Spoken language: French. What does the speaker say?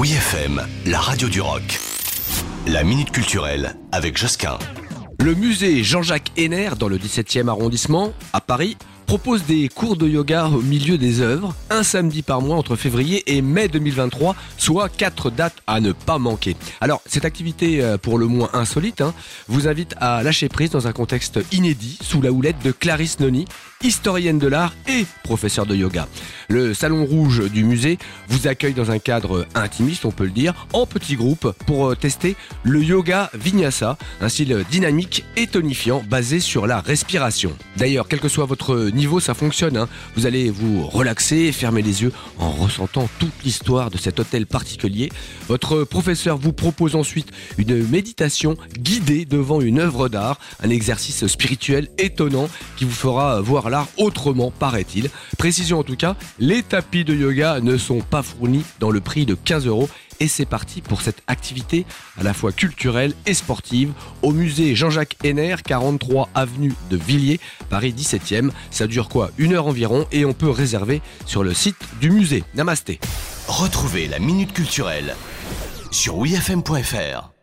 Oui FM, la radio du rock. La minute culturelle avec Josquin. Le musée Jean-Jacques Henner, dans le 17e arrondissement, à Paris, propose des cours de yoga au milieu des œuvres, un samedi par mois entre février et mai 2023, soit quatre dates à ne pas manquer. Alors, cette activité euh, pour le moins insolite hein, vous invite à lâcher prise dans un contexte inédit, sous la houlette de Clarisse Noni, historienne de l'art et professeure de yoga. Le salon rouge du musée vous accueille dans un cadre intimiste, on peut le dire, en petit groupe pour euh, tester le yoga vinyasa, un style dynamique et tonifiant basé sur la respiration. D'ailleurs, quel que soit votre niveau, ça fonctionne. hein. Vous allez vous relaxer, fermer les yeux en ressentant toute l'histoire de cet hôtel particulier. Votre professeur vous propose ensuite une méditation guidée devant une œuvre d'art, un exercice spirituel étonnant qui vous fera voir l'art autrement, paraît-il. Précision en tout cas, les tapis de yoga ne sont pas fournis dans le prix de 15 euros. Et c'est parti pour cette activité à la fois culturelle et sportive au musée Jean-Jacques Henner, 43 avenue de Villiers, Paris 17e. Ça dure quoi? Une heure environ et on peut réserver sur le site du musée. Namasté. Retrouvez la minute culturelle sur wifm.fr.